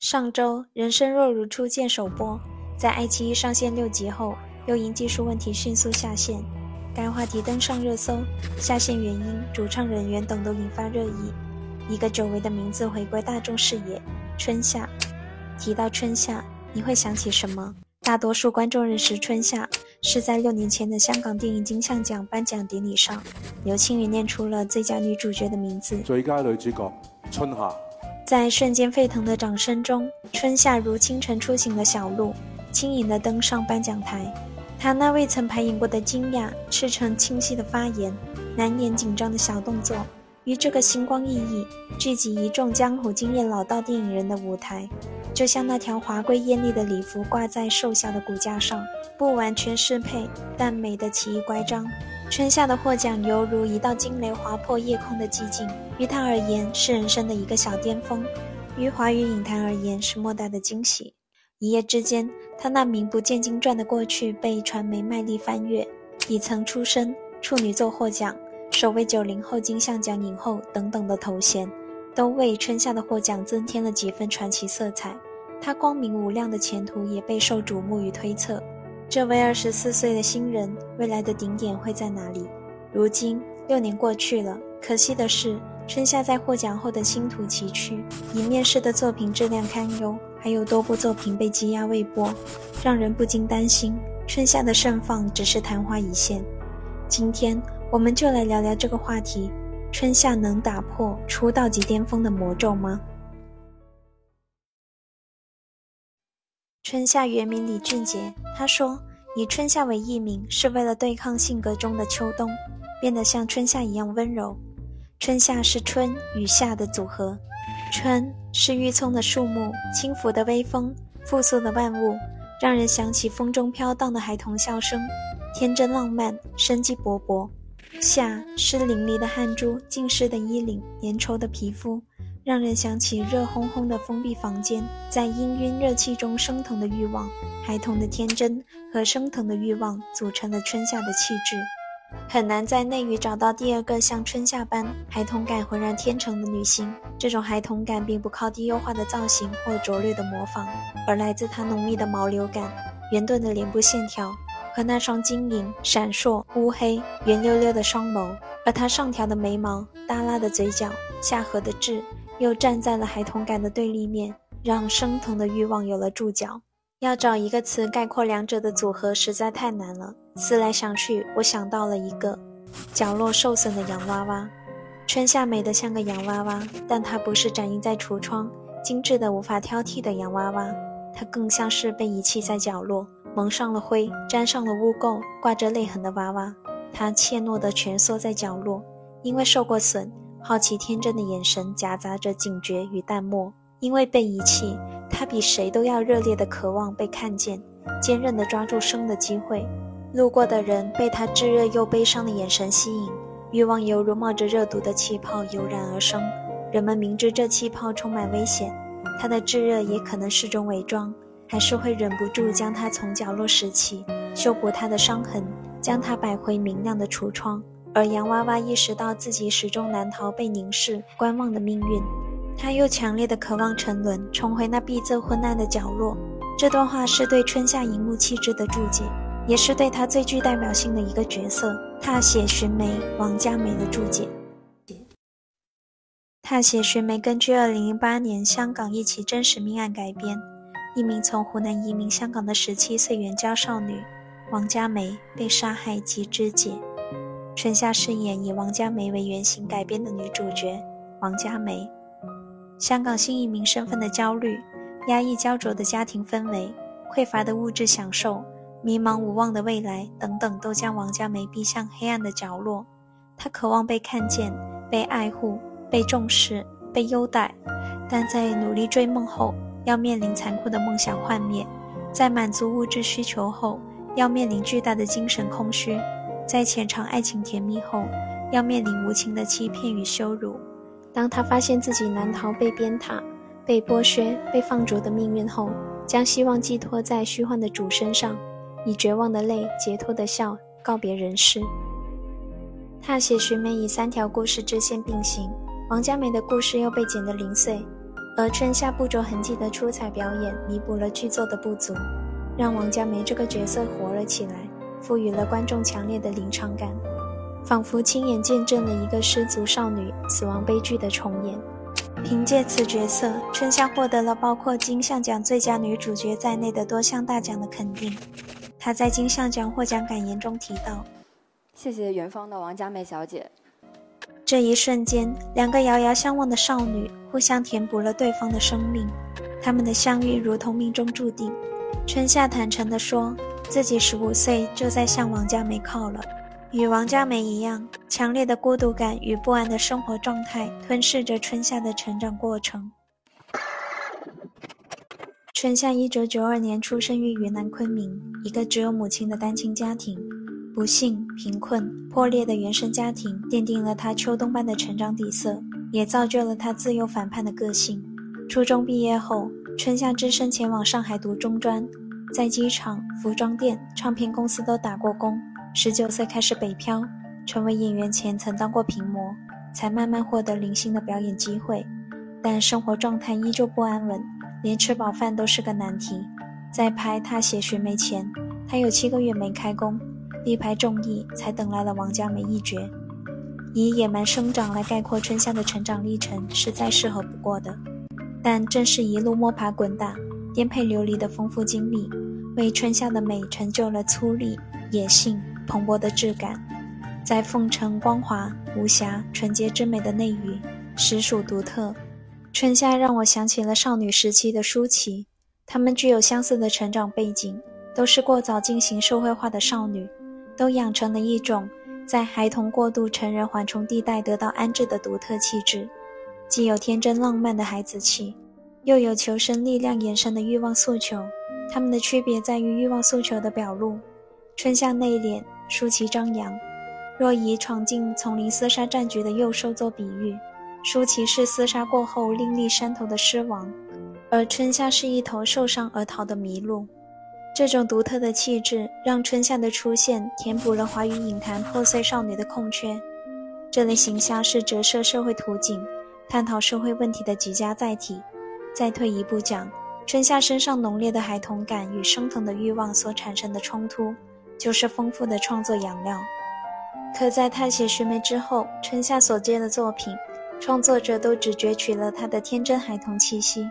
上周《人生若如初见》首播，在爱奇艺上线六集后，又因技术问题迅速下线。该话题登上热搜，下线原因、主唱人员等都引发热议。一个久违的名字回归大众视野，春夏。提到春夏，你会想起什么？大多数观众认识春夏，是在六年前的香港电影金像奖颁奖典礼上，刘青云念出了最佳女主角的名字。最佳女主角春夏。在瞬间沸腾的掌声中，春夏如清晨初醒的小鹿，轻盈地登上颁奖台。她那未曾排演过的惊讶、赤诚清晰的发言、难掩紧张的小动作，与这个星光熠熠、聚集一众江湖经验老道电影人的舞台，就像那条华贵艳丽的礼服挂在瘦小的骨架上，不完全适配，但美的奇异乖张。春夏的获奖犹如一道惊雷划破夜空的寂静，于他而言是人生的一个小巅峰，于华语影坛而言是莫大的惊喜。一夜之间，他那名不见经传的过去被传媒卖力翻阅，已曾出身、处女座获奖、首位九零后金像奖影后等等的头衔，都为春夏的获奖增添了几分传奇色彩。他光明无量的前途也备受瞩目与推测。这位二十四岁的新人，未来的顶点会在哪里？如今六年过去了，可惜的是，春夏在获奖后的星途崎岖，以面试的作品质量堪忧，还有多部作品被积压未播，让人不禁担心春夏的盛放只是昙花一现。今天我们就来聊聊这个话题：春夏能打破出道即巅峰的魔咒吗？春夏原名李俊杰，他说以春夏为艺名是为了对抗性格中的秋冬，变得像春夏一样温柔。春夏是春与夏的组合，春是郁葱的树木，轻拂的微风，复苏的万物，让人想起风中飘荡的孩童笑声，天真浪漫，生机勃勃。夏是淋漓的汗珠，浸湿的衣领，粘稠的皮肤。让人想起热烘烘的封闭房间，在氤氲热气中升腾的欲望，孩童的天真和升腾的欲望组成了春夏的气质。很难在内娱找到第二个像春夏般孩童感浑然天成的女星。这种孩童感并不靠低优化的造型或拙劣的模仿，而来自她浓密的毛流感、圆钝的脸部线条和那双晶莹、闪烁、乌黑、圆溜溜的双眸。而她上挑的眉毛、耷拉的嘴角、下颌的痣。又站在了孩童感的对立面，让升腾的欲望有了注脚。要找一个词概括两者的组合实在太难了。思来想去，我想到了一个角落受损的洋娃娃。春夏美得像个洋娃娃，但它不是展映在橱窗、精致的无法挑剔的洋娃娃，它更像是被遗弃在角落、蒙上了灰、沾上了污垢、挂着泪痕的娃娃。它怯懦地蜷缩在角落，因为受过损。好奇天真的眼神夹杂着警觉与淡漠，因为被遗弃，他比谁都要热烈的渴望被看见，坚韧地抓住生的机会。路过的人被他炙热又悲伤的眼神吸引，欲望犹如冒着热毒的气泡油然而生。人们明知这气泡充满危险，他的炙热也可能是种伪装，还是会忍不住将他从角落拾起，修补他的伤痕，将他摆回明亮的橱窗。而洋娃娃意识到自己始终难逃被凝视、观望的命运，他又强烈的渴望沉沦，重回那闭塞昏暗的角落。这段话是对春夏荧幕气质的注解，也是对他最具代表性的一个角色——踏血寻梅王佳梅的注解。踏血寻梅根据2008年香港一起真实命案改编，一名从湖南移民香港的17岁援交少女王佳梅被杀害及肢解。春夏饰演以王佳梅为原型改编的女主角王佳梅，香港新移民身份的焦虑、压抑焦灼的家庭氛围、匮乏的物质享受、迷茫无望的未来等等，都将王佳梅逼向黑暗的角落。她渴望被看见、被爱护、被重视、被优待，但在努力追梦后，要面临残酷的梦想幻灭；在满足物质需求后，要面临巨大的精神空虚。在浅尝爱情甜蜜后，要面临无情的欺骗与羞辱。当他发现自己难逃被鞭挞、被剥削、被放逐的命运后，将希望寄托在虚幻的主身上，以绝望的泪、解脱的笑告别人世。踏雪寻梅以三条故事支线并行，王佳梅的故事又被剪得零碎。而春夏不着痕迹的出彩表演弥补了剧作的不足，让王佳梅这个角色活了起来，赋予了观众强烈的临场感，仿佛亲眼见证了一个失足少女死亡悲剧的重演。凭借此角色，春夏获得了包括金像奖最佳女主角在内的多项大奖的肯定。她在金像奖获奖感言中提到：“谢谢远方的王佳美小姐。”这一瞬间，两个遥遥相望的少女互相填补了对方的生命，他们的相遇如同命中注定。春夏坦诚地说，自己十五岁就在向王佳梅靠了，与王佳梅一样，强烈的孤独感与不安的生活状态吞噬着春夏的成长过程。春夏一九九二年出生于云南昆明，一个只有母亲的单亲家庭。不幸、贫困、破裂的原生家庭奠定了他秋冬般的成长底色，也造就了他自由反叛的个性。初中毕业后，春夏只身前往上海读中专，在机场、服装店、唱片公司都打过工。十九岁开始北漂，成为演员前曾当过屏模，才慢慢获得零星的表演机会。但生活状态依旧不安稳，连吃饱饭都是个难题。在拍《踏雪寻梅》前，他有七个月没开工。力排众议，才等来了王家梅一角。以野蛮生长来概括春夏的成长历程，是再适合不过的。但正是一路摸爬滚打、颠沛流离的丰富经历，为春夏的美成就了粗粝、野性、蓬勃的质感。在奉承光滑、无瑕、纯洁之美的内娱，实属独特。春夏让我想起了少女时期的舒淇，她们具有相似的成长背景，都是过早进行社会化的少女。都养成了一种在孩童过渡成人缓冲地带得到安置的独特气质，既有天真浪漫的孩子气，又有求生力量延伸的欲望诉求。他们的区别在于欲望诉求的表露。春夏内敛，舒淇张扬。若以闯进丛林厮杀战局的幼兽做比喻，舒淇是厮杀过后另立山头的狮王，而春夏是一头受伤而逃的麋鹿。这种独特的气质，让春夏的出现填补了华语影坛破碎少女的空缺。这类形象是折射社会图景、探讨社会问题的极佳载体。再退一步讲，春夏身上浓烈的孩童感与升腾的欲望所产生的冲突，就是丰富的创作养料。可在他写《寻梅》之后，春夏所接的作品，创作者都只攫取了他的天真孩童气息，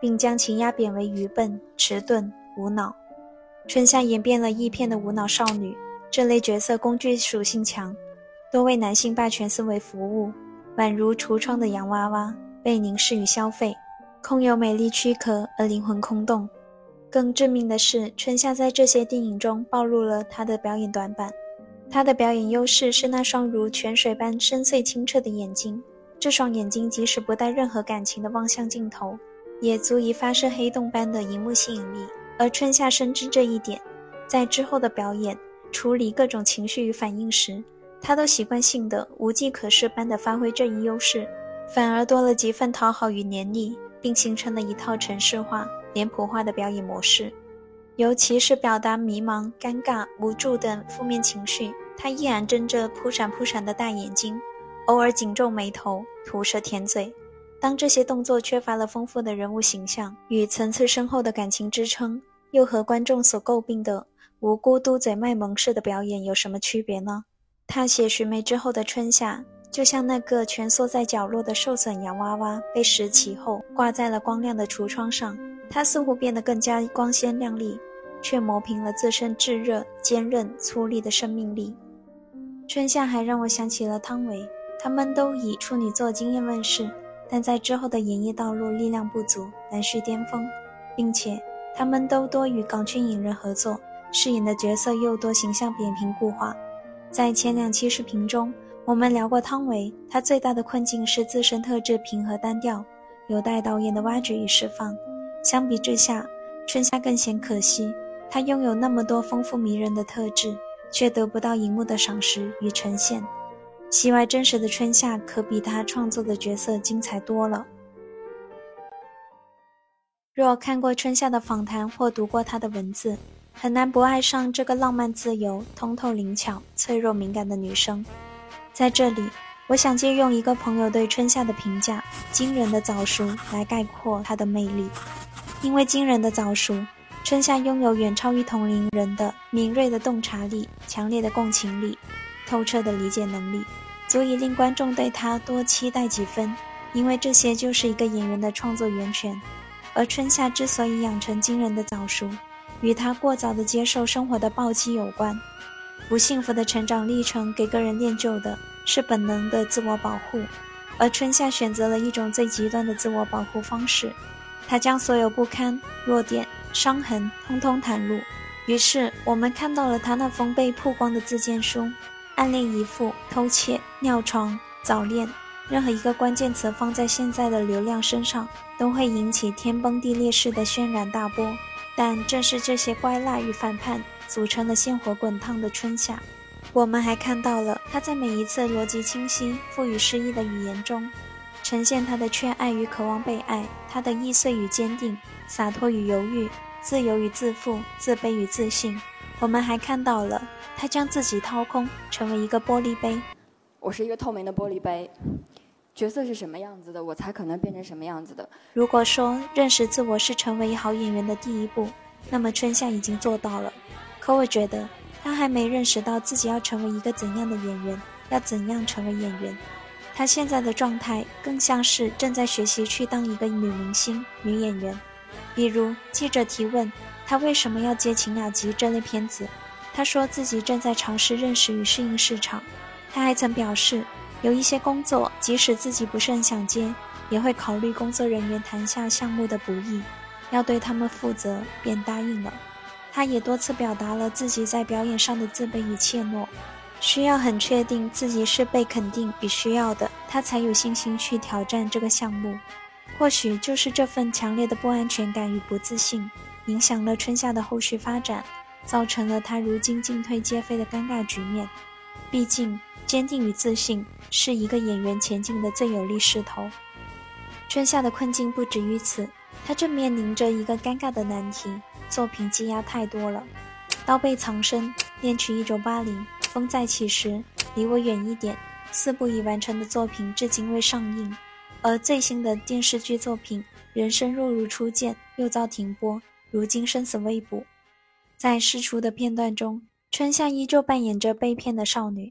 并将其压扁为愚笨、迟钝、无脑。春夏演变了一片的无脑少女，这类角色工具属性强，多为男性霸权思维服务，宛如橱窗的洋娃娃，被凝视与消费，空有美丽躯壳而灵魂空洞。更致命的是，春夏在这些电影中暴露了她的表演短板。她的表演优势是那双如泉水般深邃清澈的眼睛，这双眼睛即使不带任何感情的望向镜头，也足以发射黑洞般的荧幕吸引力。而春夏深知这一点，在之后的表演处理各种情绪与反应时，他都习惯性的无计可施般的发挥这一优势，反而多了几分讨好与黏腻，并形成了一套程式化、脸谱化的表演模式。尤其是表达迷茫、尴尬、无助等负面情绪，他依然睁着扑闪扑闪的大眼睛，偶尔紧皱眉头，吐舌舔嘴。当这些动作缺乏了丰富的人物形象与层次深厚的感情支撑，又和观众所诟病的无辜嘟嘴卖萌式的表演有什么区别呢？踏写寻梅之后的春夏，就像那个蜷缩在角落的受损洋娃娃，被拾起后挂在了光亮的橱窗上。它似乎变得更加光鲜亮丽，却磨平了自身炙热、坚韧、粗粝的生命力。春夏还让我想起了汤唯，他们都以处女作惊艳问世。但在之后的演艺道路力量不足，难续巅峰，并且他们都多与港圈影人合作，饰演的角色又多形象扁平固化。在前两期视频中，我们聊过汤唯，她最大的困境是自身特质平和单调，有待导演的挖掘与释放。相比之下，春夏更显可惜，她拥有那么多丰富迷人的特质，却得不到荧幕的赏识与呈现。戏外真实的春夏，可比她创作的角色精彩多了。若看过春夏的访谈或读过她的文字，很难不爱上这个浪漫自由、通透灵巧、脆弱敏感的女生。在这里，我想借用一个朋友对春夏的评价：惊人的早熟，来概括她的魅力。因为惊人的早熟，春夏拥有远超于同龄人的敏锐的洞察力、强烈的共情力、透彻的理解能力，足以令观众对他多期待几分。因为这些就是一个演员的创作源泉。而春夏之所以养成惊人的早熟，与他过早的接受生活的暴击有关。不幸福的成长历程给个人练就的。是本能的自我保护，而春夏选择了一种最极端的自我保护方式，他将所有不堪、弱点、伤痕通通袒露。于是，我们看到了他那封被曝光的自荐书：暗恋姨父、偷窃、尿床、早恋。任何一个关键词放在现在的流量身上，都会引起天崩地裂式的轩然大波。但正是这些乖赖与反叛，组成了鲜活滚烫的春夏。我们还看到了他在每一次逻辑清晰、赋予诗意的语言中，呈现他的缺爱与渴望被爱，他的易碎与坚定，洒脱与犹豫，自由与自负，自卑与自信。我们还看到了他将自己掏空，成为一个玻璃杯。我是一个透明的玻璃杯，角色是什么样子的，我才可能变成什么样子的。如果说认识自我是成为好演员的第一步，那么春夏已经做到了。可我觉得。他还没认识到自己要成为一个怎样的演员，要怎样成为演员。他现在的状态更像是正在学习去当一个女明星、女演员。比如记者提问他为什么要接《晴雅集》这类片子，他说自己正在尝试认识与适应市场。他还曾表示，有一些工作即使自己不是很想接，也会考虑工作人员谈下项目的不易，要对他们负责，便答应了。他也多次表达了自己在表演上的自卑与怯懦，需要很确定自己是被肯定与需要的，他才有信心去挑战这个项目。或许就是这份强烈的不安全感与不自信，影响了春夏的后续发展，造成了他如今进退皆非的尴尬局面。毕竟，坚定与自信是一个演员前进的最有力势头。春夏的困境不止于此，他正面临着一个尴尬的难题。作品积压太多了，《刀背藏身》《恋曲一九八零》《风再起时》《离我远一点》四部已完成的作品至今未上映，而最新的电视剧作品《人生若如初见》又遭停播，如今生死未卜。在释出的片段中，春夏依旧扮演着被骗的少女，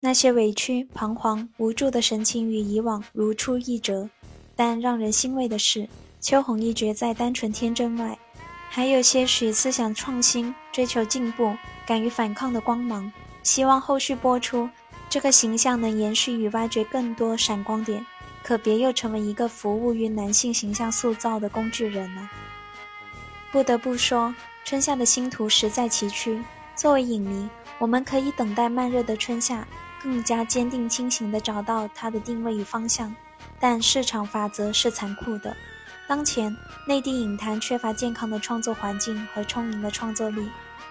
那些委屈、彷徨、无助的神情与以往如出一辙。但让人欣慰的是，秋红一角在单纯天真外。还有些许思想创新、追求进步、敢于反抗的光芒，希望后续播出这个形象能延续与挖掘更多闪光点，可别又成为一个服务于男性形象塑造的工具人了。不得不说，春夏的星途实在崎岖。作为影迷，我们可以等待慢热的春夏更加坚定清醒地找到它的定位与方向，但市场法则是残酷的。当前，内地影坛缺乏健康的创作环境和充盈的创作力，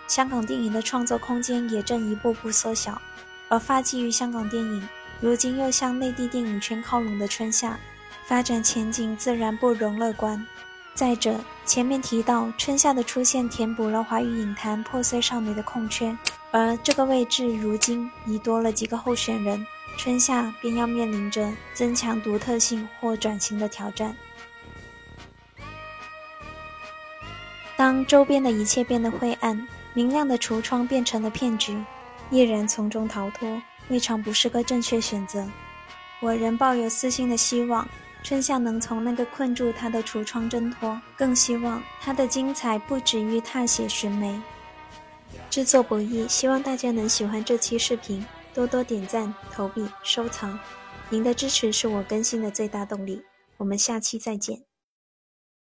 香港电影的创作空间也正一步步缩小。而发迹于香港电影，如今又向内地电影圈靠拢的春夏，发展前景自然不容乐观。再者，前面提到春夏的出现填补了华语影坛破碎少女的空缺，而这个位置如今已多了几个候选人，春夏便要面临着增强独特性或转型的挑战。当周边的一切变得灰暗，明亮的橱窗变成了骗局，毅然从中逃脱，未尝不是个正确选择。我仍抱有私心的希望，春夏能从那个困住他的橱窗挣脱，更希望他的精彩不止于踏雪寻梅。制作不易，希望大家能喜欢这期视频，多多点赞、投币、收藏。您的支持是我更新的最大动力。我们下期再见。